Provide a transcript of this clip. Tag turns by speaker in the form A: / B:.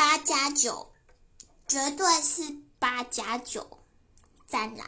A: 八加九绝对是八加九赞了